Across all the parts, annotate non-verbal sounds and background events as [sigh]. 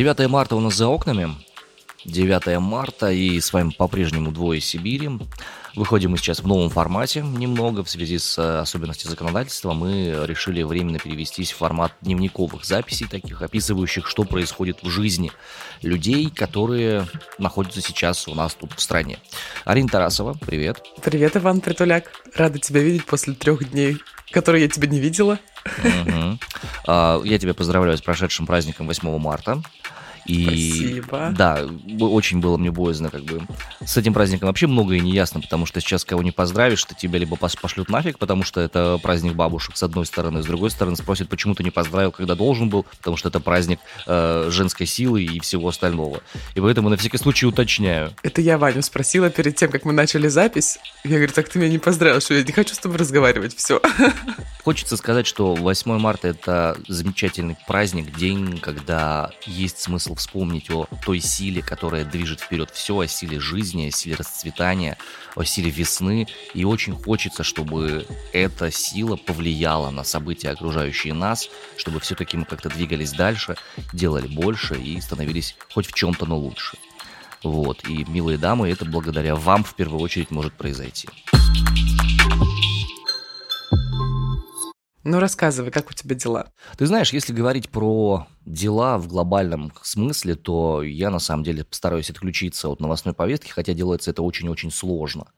9 марта у нас за окнами. 9 марта, и с вами по-прежнему «Двое Сибири». Выходим мы сейчас в новом формате немного в связи с э, особенностями законодательства. Мы решили временно перевестись в формат дневниковых записей, таких описывающих, что происходит в жизни людей, которые находятся сейчас у нас тут в стране. Арина Тарасова, привет. Привет, Иван Притуляк. Рада тебя видеть после трех дней, которые я тебя не видела. Угу. Я тебя поздравляю с прошедшим праздником 8 марта. И, Спасибо. Да, очень было мне боязно, как бы. С этим праздником вообще многое не ясно, потому что сейчас кого не поздравишь, что тебя либо пошлют нафиг, потому что это праздник бабушек, с одной стороны, с другой стороны спросят, почему ты не поздравил, когда должен был, потому что это праздник э, женской силы и всего остального. И поэтому на всякий случай уточняю. Это я Ваню спросила перед тем, как мы начали запись. Я говорю, так ты меня не поздравил, что я не хочу с тобой разговаривать, все. [laughs] Хочется сказать, что 8 марта это замечательный праздник, день, когда есть смысл вспомнить о той силе, которая движет вперед все, о силе жизни, о силе расцветания, о силе весны. И очень хочется, чтобы эта сила повлияла на события, окружающие нас, чтобы все-таки мы как-то двигались дальше, делали больше и становились хоть в чем-то, но лучше. Вот. И, милые дамы, это благодаря вам в первую очередь может произойти. Ну, рассказывай, как у тебя дела? Ты знаешь, если говорить про дела в глобальном смысле, то я на самом деле постараюсь отключиться от новостной повестки, хотя делается это очень-очень сложно.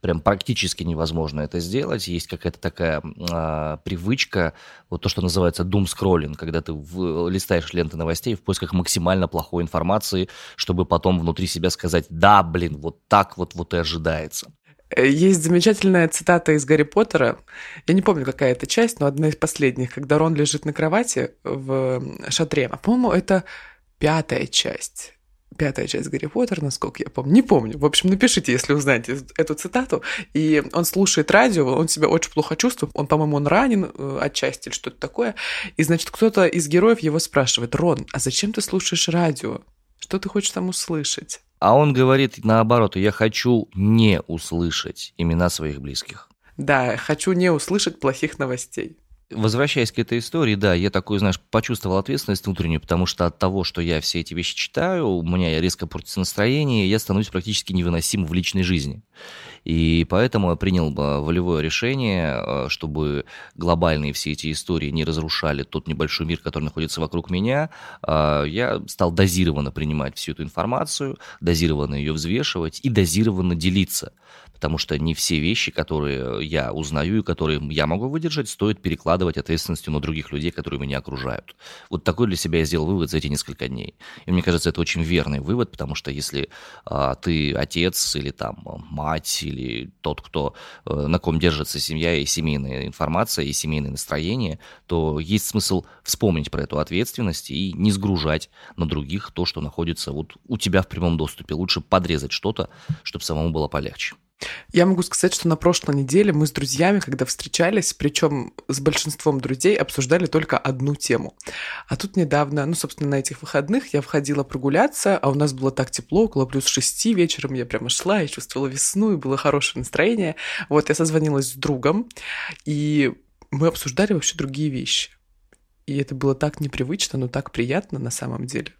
Прям практически невозможно это сделать. Есть какая-то такая э, привычка, вот то, что называется doom scrolling, когда ты в, листаешь ленты новостей в поисках максимально плохой информации, чтобы потом внутри себя сказать, да, блин, вот так вот, вот и ожидается. Э, есть замечательная цитата из Гарри Поттера. Я не помню, какая это часть, но одна из последних, когда Рон лежит на кровати в шатре. А, по-моему, это пятая часть. Пятая часть Гарри Поттера, насколько я помню. Не помню. В общем, напишите, если узнаете эту цитату. И он слушает радио, он себя очень плохо чувствует. Он, по-моему, он ранен э, отчасти или что-то такое. И, значит, кто-то из героев его спрашивает, Рон, а зачем ты слушаешь радио? Что ты хочешь там услышать? А он говорит наоборот, я хочу не услышать имена своих близких. Да, хочу не услышать плохих новостей. Возвращаясь к этой истории, да, я такой, знаешь, почувствовал ответственность внутреннюю, потому что от того, что я все эти вещи читаю, у меня резко портится настроение, я становлюсь практически невыносим в личной жизни. И поэтому я принял волевое решение, э, чтобы глобальные все эти истории не разрушали тот небольшой мир, который находится вокруг меня. А, я стал дозированно принимать всю эту информацию, дозированно ее взвешивать и дозированно делиться потому что не все вещи, которые я узнаю и которые я могу выдержать, стоит перекладывать ответственностью на других людей, которые меня окружают. Вот такой для себя я сделал вывод за эти несколько дней. И мне кажется, это очень верный вывод, потому что если а, ты отец или там мать или тот, кто а, на ком держится семья и семейная информация и семейное настроение, то есть смысл вспомнить про эту ответственность и не сгружать на других то, что находится вот у тебя в прямом доступе. Лучше подрезать что-то, чтобы самому было полегче. Я могу сказать, что на прошлой неделе мы с друзьями, когда встречались, причем с большинством друзей, обсуждали только одну тему. А тут недавно, ну, собственно, на этих выходных я входила прогуляться, а у нас было так тепло, около плюс шести вечером я прямо шла и чувствовала весну, и было хорошее настроение. Вот, я созвонилась с другом, и мы обсуждали вообще другие вещи. И это было так непривычно, но так приятно на самом деле.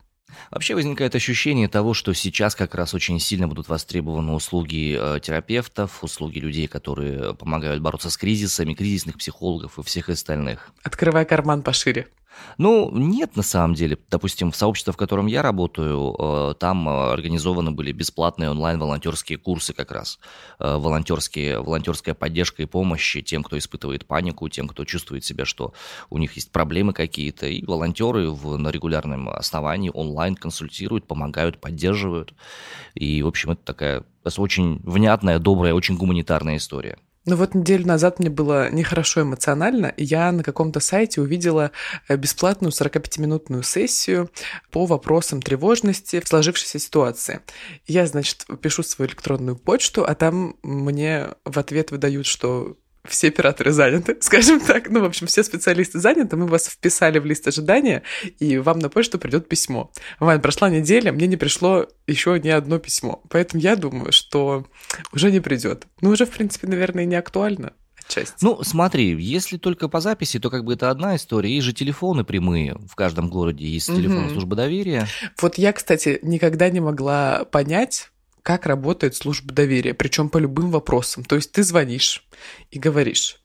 Вообще возникает ощущение того, что сейчас как раз очень сильно будут востребованы услуги э, терапевтов, услуги людей, которые помогают бороться с кризисами, кризисных психологов и всех остальных. Открывай карман пошире. Ну, нет, на самом деле. Допустим, в сообществе, в котором я работаю, э, там э, организованы были бесплатные онлайн-волонтерские курсы как раз. Э, волонтерские, волонтерская поддержка и помощь тем, кто испытывает панику, тем, кто чувствует себя, что у них есть проблемы какие-то. И волонтеры в, на регулярном основании онлайн консультируют, помогают, поддерживают. И, в общем, это такая очень внятная, добрая, очень гуманитарная история. Ну вот неделю назад мне было нехорошо эмоционально, и я на каком-то сайте увидела э, бесплатную 45-минутную сессию по вопросам тревожности в сложившейся ситуации. Я, значит, пишу свою электронную почту, а там мне в ответ выдают, что все операторы заняты, [laughs] скажем так. Ну, в общем, все специалисты заняты, мы вас вписали в лист ожидания, и вам на почту придет письмо. Вань, прошла неделя, мне не пришло еще ни одно письмо. Поэтому я думаю, что уже не придет. Ну, уже, в принципе, наверное, не актуально. часть? Ну, смотри, если только по записи, то как бы это одна история. Есть же телефоны прямые. В каждом городе есть телефон службы доверия. Вот я, кстати, никогда не могла понять, как работает служба доверия, причем по любым вопросам. То есть ты звонишь и говоришь,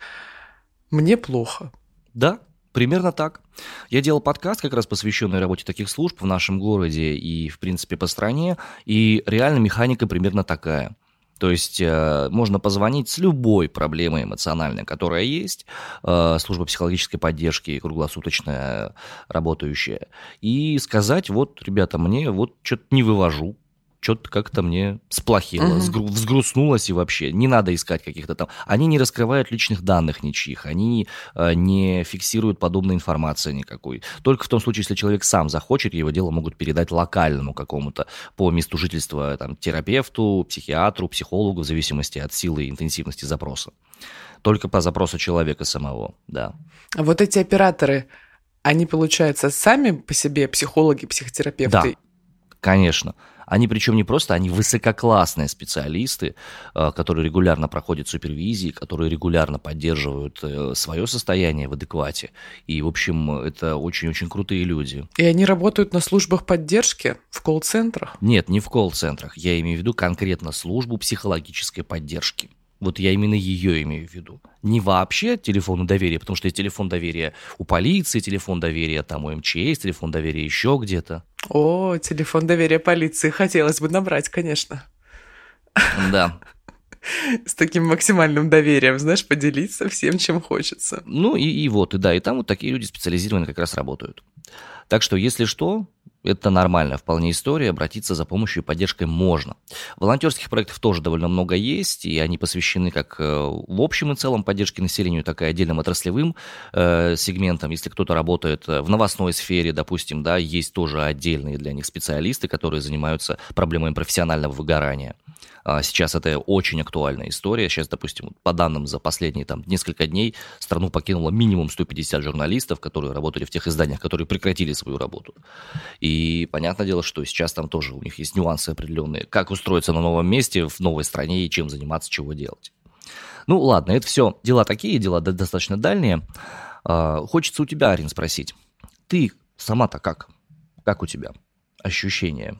мне плохо. Да, Примерно так. Я делал подкаст, как раз посвященный работе таких служб в нашем городе и, в принципе, по стране, и реально механика примерно такая. То есть э, можно позвонить с любой проблемой эмоциональной, которая есть, э, служба психологической поддержки круглосуточная работающая, и сказать, вот, ребята, мне вот что-то не вывожу, что-то как-то мне сплохело, угу. взгрустнулось и вообще. Не надо искать каких-то там... Они не раскрывают личных данных ничьих, они э, не фиксируют подобной информации никакой. Только в том случае, если человек сам захочет, его дело могут передать локальному какому-то по месту жительства там, терапевту, психиатру, психологу, в зависимости от силы и интенсивности запроса. Только по запросу человека самого, да. А вот эти операторы, они, получается, сами по себе психологи, психотерапевты? Да, конечно. Они причем не просто, они высококлассные специалисты, э, которые регулярно проходят супервизии, которые регулярно поддерживают э, свое состояние в адеквате. И, в общем, это очень-очень крутые люди. И они работают на службах поддержки в колл-центрах? Нет, не в колл-центрах. Я имею в виду конкретно службу психологической поддержки. Вот я именно ее имею в виду. Не вообще телефону доверия, потому что есть телефон доверия у полиции, телефон доверия там у МЧС, телефон доверия еще где-то. О, телефон доверия полиции хотелось бы набрать, конечно. Да. С таким максимальным доверием, знаешь, поделиться всем, чем хочется. Ну и, и вот, и да, и там вот такие люди специализированные как раз работают. Так что, если что, это нормальная вполне история, обратиться за помощью и поддержкой можно. Волонтерских проектов тоже довольно много есть, и они посвящены как э, в общем и целом поддержке населению, так и отдельным отраслевым э, сегментам. Если кто-то работает э, в новостной сфере, допустим, да, есть тоже отдельные для них специалисты, которые занимаются проблемами профессионального выгорания. А, сейчас это очень актуальная история. Сейчас, допустим, по данным за последние там, несколько дней страну покинуло минимум 150 журналистов, которые работали в тех изданиях, которые прекратили свою работу. И понятное дело, что сейчас там тоже у них есть нюансы определенные. Как устроиться на новом месте, в новой стране и чем заниматься, чего делать. Ну ладно, это все дела такие, дела достаточно дальние. А, хочется у тебя, Арин, спросить. Ты сама-то как? Как у тебя ощущения?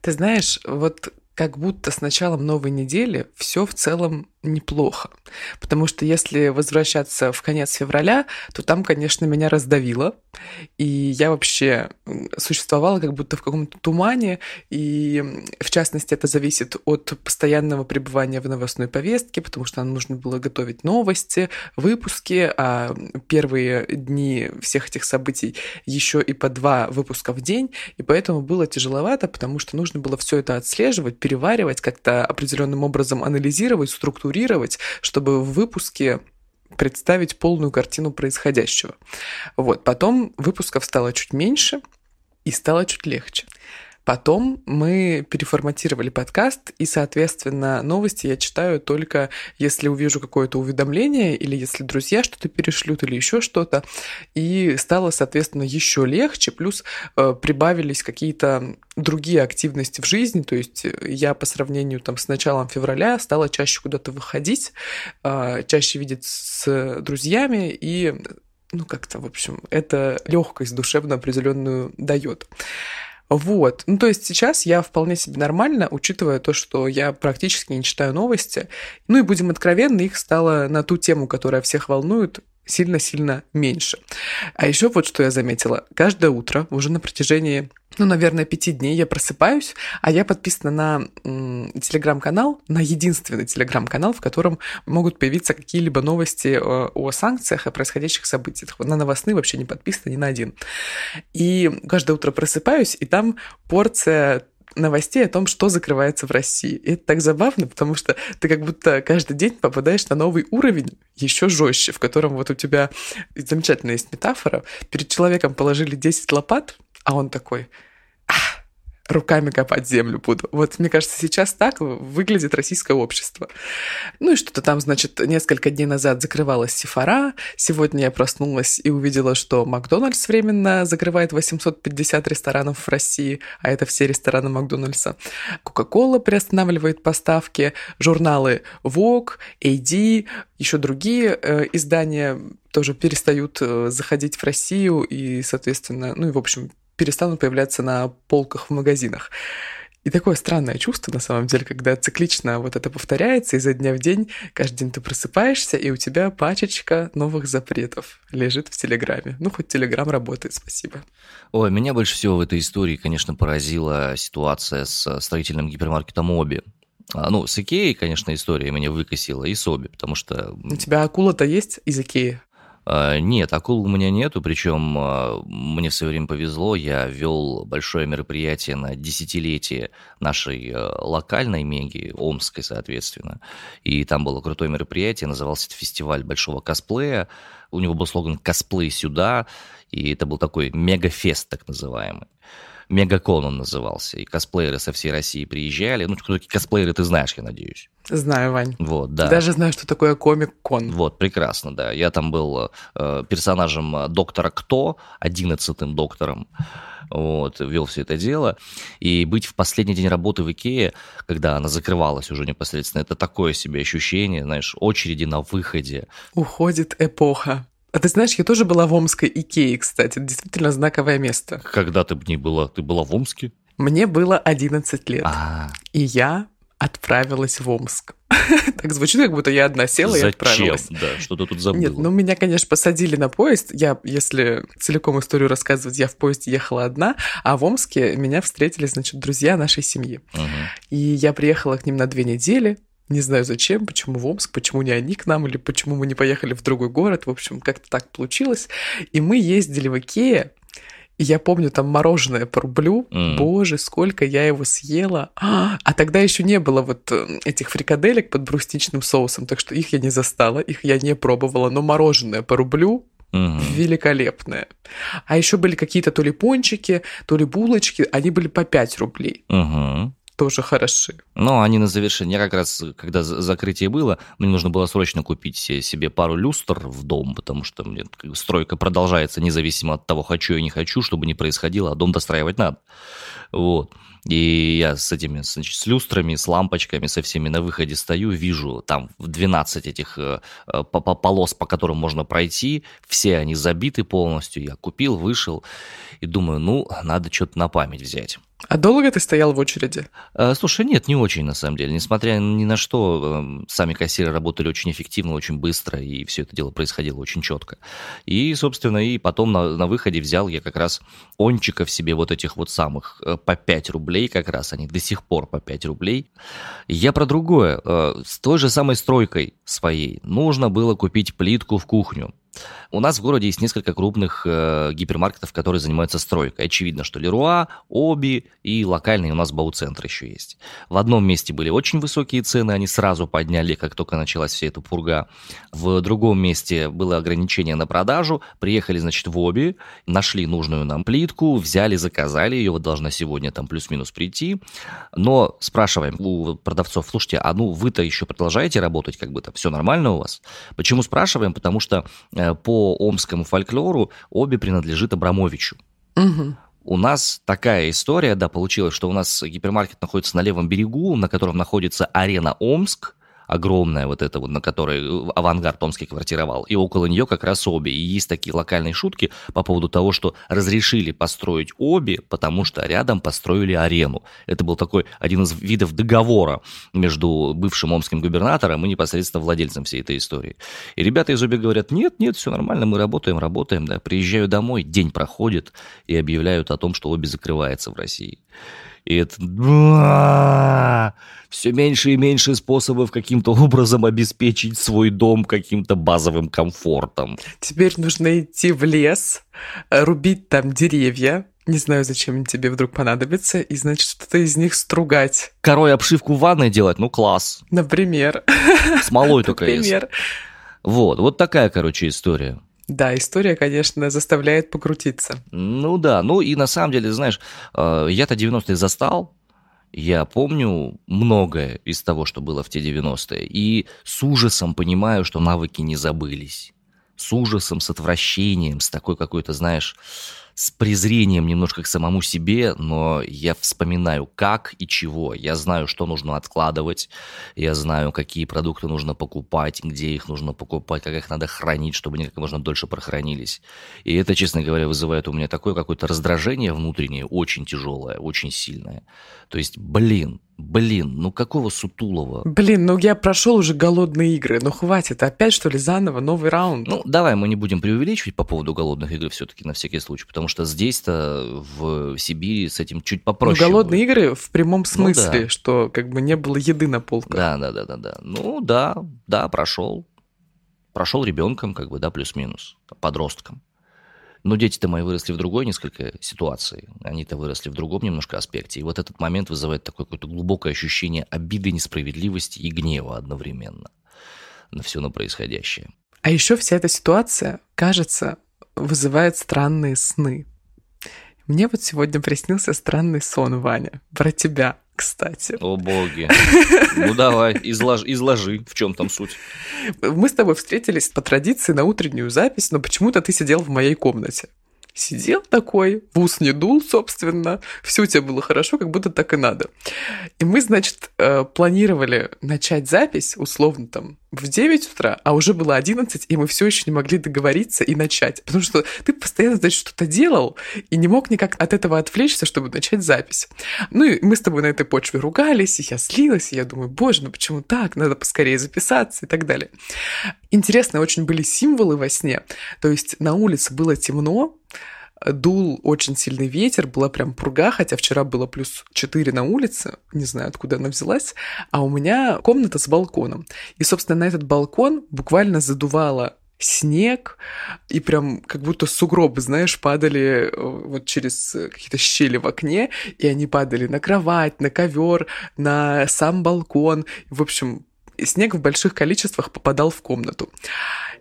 Ты знаешь, вот как будто с началом новой недели все в целом неплохо. Потому что если возвращаться в конец февраля, то там, конечно, меня раздавило. И я вообще существовала как будто в каком-то тумане. И, в частности, это зависит от постоянного пребывания в новостной повестке, потому что нам нужно было готовить новости, выпуски, а первые дни всех этих событий еще и по два выпуска в день. И поэтому было тяжеловато, потому что нужно было все это отслеживать, переваривать, как-то определенным образом анализировать, структурировать, чтобы в выпуске представить полную картину происходящего. Вот, потом выпусков стало чуть меньше и стало чуть легче. Потом мы переформатировали подкаст, и, соответственно, новости я читаю только если увижу какое-то уведомление, или если друзья что-то перешлют, или еще что-то. И стало, соответственно, еще легче, плюс э, прибавились какие-то другие активности в жизни, то есть я по сравнению там с началом февраля стала чаще куда-то выходить, э, чаще видеть с друзьями и ну как-то, в общем, это легкость душевно определенную дает. Вот. Ну, то есть сейчас я вполне себе нормально, учитывая то, что я практически не читаю новости. Ну и будем откровенны, их стало на ту тему, которая всех волнует, сильно-сильно меньше. А еще вот что я заметила. Каждое утро, уже на протяжении ну, наверное, пяти дней я просыпаюсь, а я подписана на телеграм-канал, на единственный телеграм-канал, в котором могут появиться какие-либо новости о, э, о санкциях, о происходящих событиях. На новостные вообще не подписана ни на один. И каждое утро просыпаюсь, и там порция новостей о том, что закрывается в России. И это так забавно, потому что ты как будто каждый день попадаешь на новый уровень, еще жестче, в котором вот у тебя замечательная есть метафора. Перед человеком положили 10 лопат, а он такой, руками копать землю буду. Вот, мне кажется, сейчас так выглядит российское общество. Ну и что-то там, значит, несколько дней назад закрывалась Сефара. Сегодня я проснулась и увидела, что Макдональдс временно закрывает 850 ресторанов в России, а это все рестораны Макдональдса. Кока-кола приостанавливает поставки, журналы Vogue, AD, еще другие э, издания тоже перестают э, заходить в Россию и, соответственно, ну и, в общем, перестанут появляться на полках в магазинах. И такое странное чувство, на самом деле, когда циклично вот это повторяется изо дня в день, каждый день ты просыпаешься, и у тебя пачечка новых запретов лежит в Телеграме. Ну, хоть Телеграм работает, спасибо. Ой, меня больше всего в этой истории, конечно, поразила ситуация с строительным гипермаркетом Оби. А, ну, с Икеей, конечно, история меня выкосила, и с Оби, потому что... У тебя акула-то есть из Икеи? А, нет, акул у меня нету, причем а, мне в свое время повезло, я вел большое мероприятие на десятилетие нашей а, локальной меги, Омской, соответственно. И там было крутое мероприятие, назывался это фестиваль большого косплея. У него был слоган «Косплей сюда», и это был такой мегафест, так называемый. Мегакон он назывался, и косплееры со всей России приезжали. Ну, кто такие косплееры, ты знаешь, я надеюсь. Знаю, Вань. Вот, да. Даже знаю, что такое комик-кон. Вот, прекрасно, да. Я там был э, персонажем э, доктора Кто, одиннадцатым доктором. Вот, вел все это дело. И быть в последний день работы в Икее, когда она закрывалась уже непосредственно, это такое себе ощущение, знаешь, очереди на выходе. Уходит эпоха. А ты знаешь, я тоже была в Омской Икее, кстати. Это действительно знаковое место. Когда ты в ней была? Ты была в Омске? Мне было 11 лет. А-а-а. И я отправилась в Омск. [laughs] так звучит, как будто я одна села Зачем? и отправилась. Да, что ты тут забыла. Нет, ну меня, конечно, посадили на поезд. Я, если целиком историю рассказывать, я в поезде ехала одна, а в Омске меня встретили, значит, друзья нашей семьи. Угу. И я приехала к ним на две недели, не знаю зачем, почему в Омск, почему не они к нам, или почему мы не поехали в другой город. В общем, как-то так получилось. И мы ездили в Икеа, и я помню там мороженое по рублю. Mm. Боже, сколько я его съела. А, а тогда еще не было вот э, этих фрикаделек под брусничным соусом, так что их я не застала, их я не пробовала. Но мороженое по рублю Угу. Великолепное. А еще были какие-то то ли пончики, то ли булочки, они были по 5 рублей. Угу тоже хороши. Но они на завершение, как раз когда закрытие было, мне нужно было срочно купить себе пару люстр в дом, потому что мне стройка продолжается независимо от того, хочу я не хочу, чтобы не происходило, а дом достраивать надо. Вот. И я с этими, значит, с люстрами, с лампочками, со всеми на выходе стою, вижу там 12 этих э, полос, по которым можно пройти, все они забиты полностью, я купил, вышел и думаю, ну, надо что-то на память взять. А долго ты стоял в очереди? Э, слушай, нет, не очень, на самом деле. Несмотря ни на что, эм, сами кассиры работали очень эффективно, очень быстро, и все это дело происходило очень четко. И, собственно, и потом на, на выходе взял я как раз ончиков себе вот этих вот самых э, по 5 рублей как раз, они до сих пор по 5 рублей. Я про другое. Э, с той же самой стройкой своей нужно было купить плитку в кухню. У нас в городе есть несколько крупных э, гипермаркетов, которые занимаются стройкой. Очевидно, что Леруа, Оби и локальный у нас Бауцентр еще есть. В одном месте были очень высокие цены, они сразу подняли, как только началась вся эта пурга. В другом месте было ограничение на продажу. Приехали, значит, в Оби, нашли нужную нам плитку, взяли, заказали ее, вот должна сегодня там плюс-минус прийти. Но спрашиваем у продавцов, слушайте, а ну вы-то еще продолжаете работать, как бы там все нормально у вас? Почему спрашиваем? Потому что э, по омскому фольклору обе принадлежит Абрамовичу. Угу. У нас такая история, да, получилась, что у нас гипермаркет находится на левом берегу, на котором находится арена Омск, огромная вот эта вот, на которой э, авангард Томский квартировал, и около нее как раз обе. И есть такие локальные шутки по поводу того, что разрешили построить обе, потому что рядом построили арену. Это был такой один из видов договора между бывшим омским губернатором и непосредственно владельцем всей этой истории. И ребята из обе говорят, нет, нет, все нормально, мы работаем, работаем, да. Приезжаю домой, день проходит, и объявляют о том, что обе закрывается в России. И это все меньше и меньше способов каким-то образом обеспечить свой дом каким-то базовым комфортом. Теперь нужно идти в лес, рубить там деревья, не знаю, зачем тебе вдруг понадобится, и, значит, что-то из них стругать. Корой обшивку в ванной делать? Ну, класс. Например. Смолой [laughs] только Например. Вот, вот такая, короче, история. Да, история, конечно, заставляет покрутиться. Ну да, ну и на самом деле, знаешь, э, я-то 90-е застал, я помню многое из того, что было в те 90-е, и с ужасом понимаю, что навыки не забылись. С ужасом, с отвращением, с такой какой-то, знаешь, с презрением немножко к самому себе, но я вспоминаю, как и чего. Я знаю, что нужно откладывать, я знаю, какие продукты нужно покупать, где их нужно покупать, как их надо хранить, чтобы они как можно дольше прохранились. И это, честно говоря, вызывает у меня такое какое-то раздражение внутреннее, очень тяжелое, очень сильное. То есть, блин, Блин, ну какого Сутулова? Блин, ну я прошел уже голодные игры, ну хватит, опять что ли заново, новый раунд? Ну давай мы не будем преувеличивать по поводу голодных игр все-таки на всякий случай, потому что здесь-то в Сибири с этим чуть попроще. Ну, голодные будет. игры в прямом смысле, ну, да. что как бы не было еды на полках. Да, да, да, да, да. Ну да, да, прошел. Прошел ребенком, как бы, да, плюс-минус, подростком. Но дети-то мои выросли в другой несколько ситуации. Они-то выросли в другом немножко аспекте. И вот этот момент вызывает такое какое-то глубокое ощущение обиды, несправедливости и гнева одновременно на все на происходящее. А еще вся эта ситуация, кажется, вызывает странные сны. Мне вот сегодня приснился странный сон, Ваня, про тебя кстати. О боги. Ну давай, изложи, изложи, в чем там суть. Мы с тобой встретились по традиции на утреннюю запись, но почему-то ты сидел в моей комнате. Сидел такой, в ус не дул, собственно, все у тебя было хорошо, как будто так и надо. И мы, значит, э, планировали начать запись, условно, там, в 9 утра, а уже было 11, и мы все еще не могли договориться и начать. Потому что ты постоянно, значит, что-то делал и не мог никак от этого отвлечься, чтобы начать запись. Ну и мы с тобой на этой почве ругались, и я слилась, и я думаю, боже, ну почему так? Надо поскорее записаться и так далее. Интересные очень были символы во сне. То есть на улице было темно, дул очень сильный ветер, была прям пурга, хотя вчера было плюс 4 на улице, не знаю, откуда она взялась, а у меня комната с балконом. И, собственно, на этот балкон буквально задувало снег, и прям как будто сугробы, знаешь, падали э, вот через какие-то щели в окне, и они падали на кровать, на ковер, на сам балкон. В общем, снег в больших количествах попадал в комнату.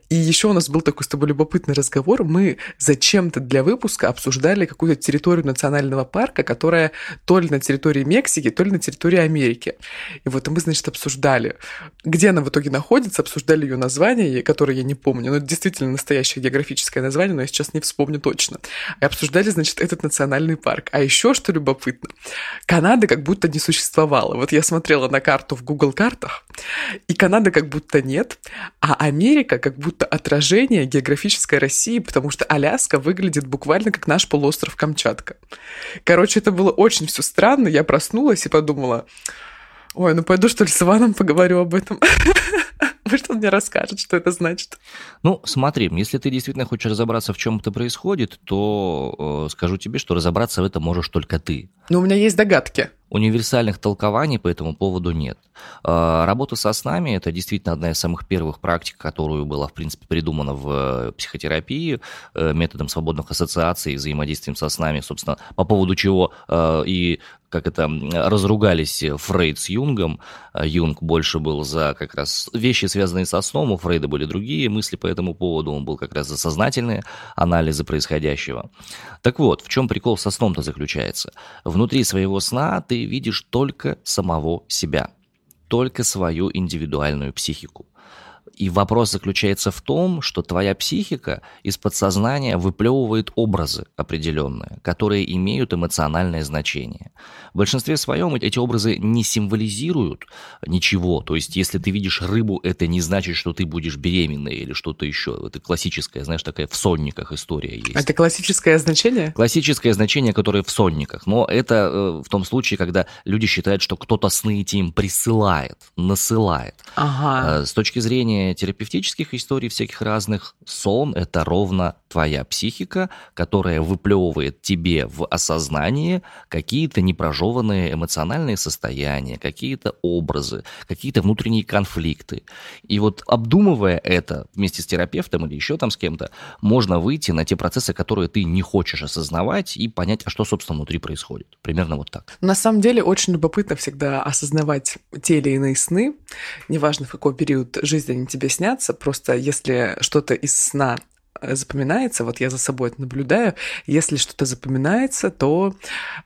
И еще у нас был такой с тобой любопытный разговор. Мы зачем-то для выпуска обсуждали какую-то территорию национального парка, которая то ли на территории Мексики, то ли на территории Америки. И вот мы, значит, обсуждали, где она в итоге находится, обсуждали ее название, которое я не помню. Но это действительно настоящее географическое название, но я сейчас не вспомню точно. И обсуждали, значит, этот национальный парк. А еще что любопытно, Канада как будто не существовала. Вот я смотрела на карту в Google картах, и Канады как будто нет, а Америка как будто отражение географической России, потому что Аляска выглядит буквально как наш полуостров Камчатка. Короче, это было очень все странно. Я проснулась и подумала, ой, ну пойду что ли с Иваном поговорю об этом. [laughs] Может, он мне расскажет, что это значит? Ну, смотри, если ты действительно хочешь разобраться, в чем это происходит, то э, скажу тебе, что разобраться в этом можешь только ты. Но у меня есть догадки. Универсальных толкований по этому поводу нет. Э, работа со снами – это действительно одна из самых первых практик, которую была, в принципе, придумана в э, психотерапии э, методом свободных ассоциаций, взаимодействием со снами, собственно, по поводу чего и как это, разругались Фрейд с Юнгом. Юнг больше был за как раз вещи, связанные со сном, у Фрейда были другие мысли по этому поводу, он был как раз за сознательные анализы происходящего. Так вот, в чем прикол со сном-то заключается? Внутри своего сна ты видишь только самого себя, только свою индивидуальную психику. И вопрос заключается в том, что твоя психика из подсознания выплевывает образы определенные, которые имеют эмоциональное значение. В большинстве своем эти образы не символизируют ничего. То есть, если ты видишь рыбу, это не значит, что ты будешь беременной или что-то еще. Это классическая, знаешь, такая в сонниках история есть. Это классическое значение? Классическое значение, которое в сонниках. Но это э, в том случае, когда люди считают, что кто-то сны эти им присылает, насылает. Ага. Э, с точки зрения терапевтических историй всяких разных, сон – это ровно твоя психика, которая выплевывает тебе в осознание какие-то непрожеванные эмоциональные состояния, какие-то образы, какие-то внутренние конфликты. И вот обдумывая это вместе с терапевтом или еще там с кем-то, можно выйти на те процессы, которые ты не хочешь осознавать и понять, а что, собственно, внутри происходит. Примерно вот так. На самом деле очень любопытно всегда осознавать те или иные сны, неважно в какой период жизни они тебе снятся, просто если что-то из сна запоминается, вот я за собой это наблюдаю, если что-то запоминается, то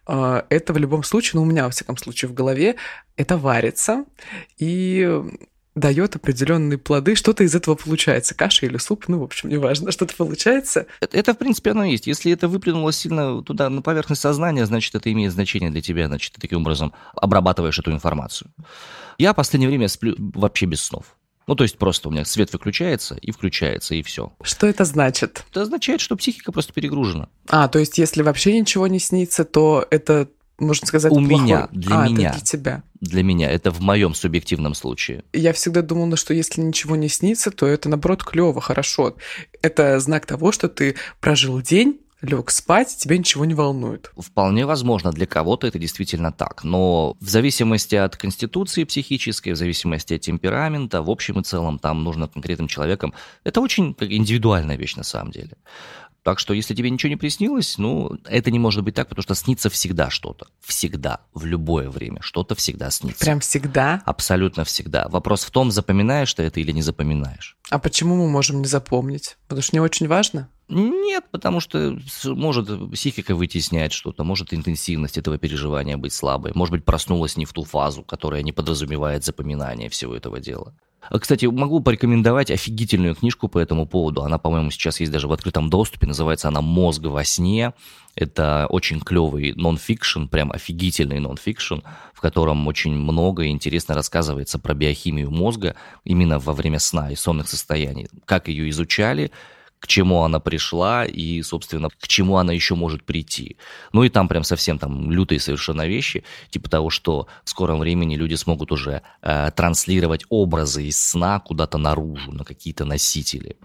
э, это в любом случае, ну у меня во всяком случае в голове, это варится, и дает определенные плоды, что-то из этого получается, каша или суп, ну, в общем, неважно, [laughs] что-то получается. Это, это, в принципе, оно есть. Если это выплюнуло сильно туда, на поверхность сознания, значит, это имеет значение для тебя, значит, ты таким образом обрабатываешь эту информацию. Я в последнее время сплю вообще без снов. Ну, то есть просто у меня свет выключается и включается, и все. Что это значит? Это означает, что психика просто перегружена. А, то есть если вообще ничего не снится, то это можно сказать, у плохой. меня, для а, меня, это для тебя. Для меня, это в моем субъективном случае. Я всегда думала, что если ничего не снится, то это наоборот клево, хорошо. Это знак того, что ты прожил день, лег спать, тебя ничего не волнует. Вполне возможно, для кого-то это действительно так. Но в зависимости от конституции психической, в зависимости от темперамента, в общем и целом, там нужно конкретным человеком. Это очень индивидуальная вещь на самом деле. Так что, если тебе ничего не приснилось, ну, это не может быть так, потому что снится всегда что-то. Всегда, в любое время. Что-то всегда снится. Прям всегда? Абсолютно всегда. Вопрос в том, запоминаешь ты это или не запоминаешь. А почему мы можем не запомнить? Потому что не очень важно? Нет, потому что может психика вытеснять что-то, может интенсивность этого переживания быть слабой, может быть проснулась не в ту фазу, которая не подразумевает запоминание всего этого дела. А, кстати, могу порекомендовать офигительную книжку по этому поводу. Она, по-моему, сейчас есть даже в открытом доступе. Называется она «Мозг во сне». Это очень клевый нон-фикшн, прям офигительный нон-фикшн, в котором очень много и интересно рассказывается про биохимию мозга именно во время сна и сонных состояний. Как ее изучали, к чему она пришла и, собственно, к чему она еще может прийти. Ну и там прям совсем там лютые совершенно вещи, типа того, что в скором времени люди смогут уже э, транслировать образы из сна куда-то наружу, на какие-то носители.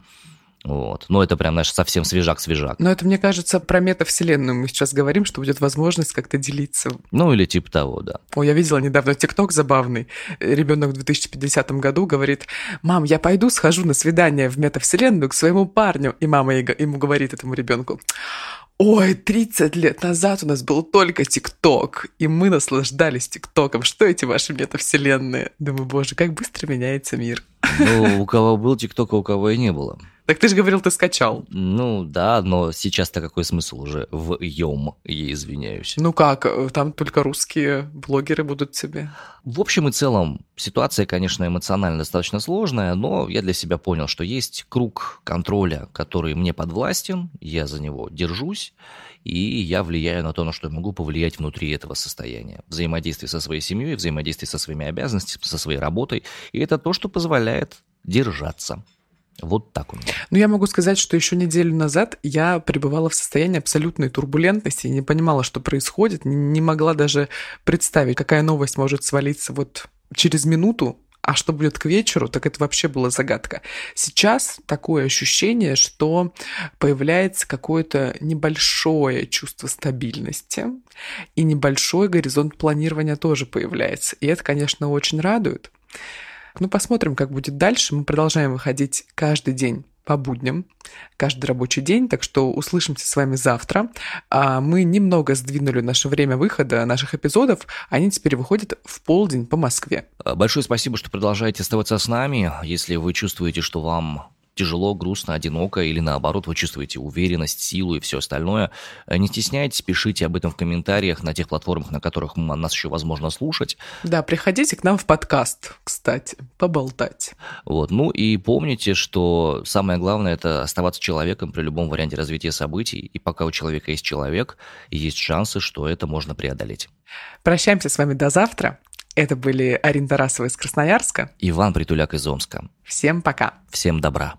Вот. Но это прям, знаешь, совсем свежак-свежак. Но это, мне кажется, про метавселенную мы сейчас говорим, что будет возможность как-то делиться. Ну, или типа того, да. О, я видела недавно ТикТок забавный. Ребенок в 2050 году говорит, мам, я пойду схожу на свидание в метавселенную к своему парню. И мама ему говорит этому ребенку, Ой, 30 лет назад у нас был только ТикТок, и мы наслаждались ТикТоком. Что эти ваши метавселенные? Думаю, боже, как быстро меняется мир. Ну, у кого был ТикТок, а у кого и не было. Так ты же говорил, ты скачал. Ну да, но сейчас-то какой смысл уже в Йом, я извиняюсь. Ну как, там только русские блогеры будут тебе. В общем и целом, ситуация, конечно, эмоционально достаточно сложная, но я для себя понял, что есть круг контроля, который мне подвластен, я за него держусь, и я влияю на то, на что я могу повлиять внутри этого состояния. Взаимодействие со своей семьей, взаимодействие со своими обязанностями, со своей работой, и это то, что позволяет держаться. Вот так у меня. Ну, я могу сказать, что еще неделю назад я пребывала в состоянии абсолютной турбулентности и не понимала, что происходит, не могла даже представить, какая новость может свалиться вот через минуту, а что будет к вечеру, так это вообще была загадка. Сейчас такое ощущение, что появляется какое-то небольшое чувство стабильности, и небольшой горизонт планирования тоже появляется. И это, конечно, очень радует. Ну, посмотрим, как будет дальше. Мы продолжаем выходить каждый день по будням, каждый рабочий день, так что услышимся с вами завтра. А мы немного сдвинули наше время выхода наших эпизодов, они теперь выходят в полдень по Москве. Большое спасибо, что продолжаете оставаться с нами. Если вы чувствуете, что вам тяжело, грустно, одиноко, или наоборот, вы чувствуете уверенность, силу и все остальное, э, не стесняйтесь, пишите об этом в комментариях на тех платформах, на которых нас еще возможно слушать. Да, приходите к нам в подкаст, кстати, поболтать. Вот, ну и помните, что самое главное это оставаться человеком при любом варианте развития событий, и пока у человека есть человек, есть шансы, что это можно преодолеть. Прощаемся с вами до завтра. Это были Арина Тарасова из Красноярска. Иван Притуляк из Омска. Всем пока. Всем добра.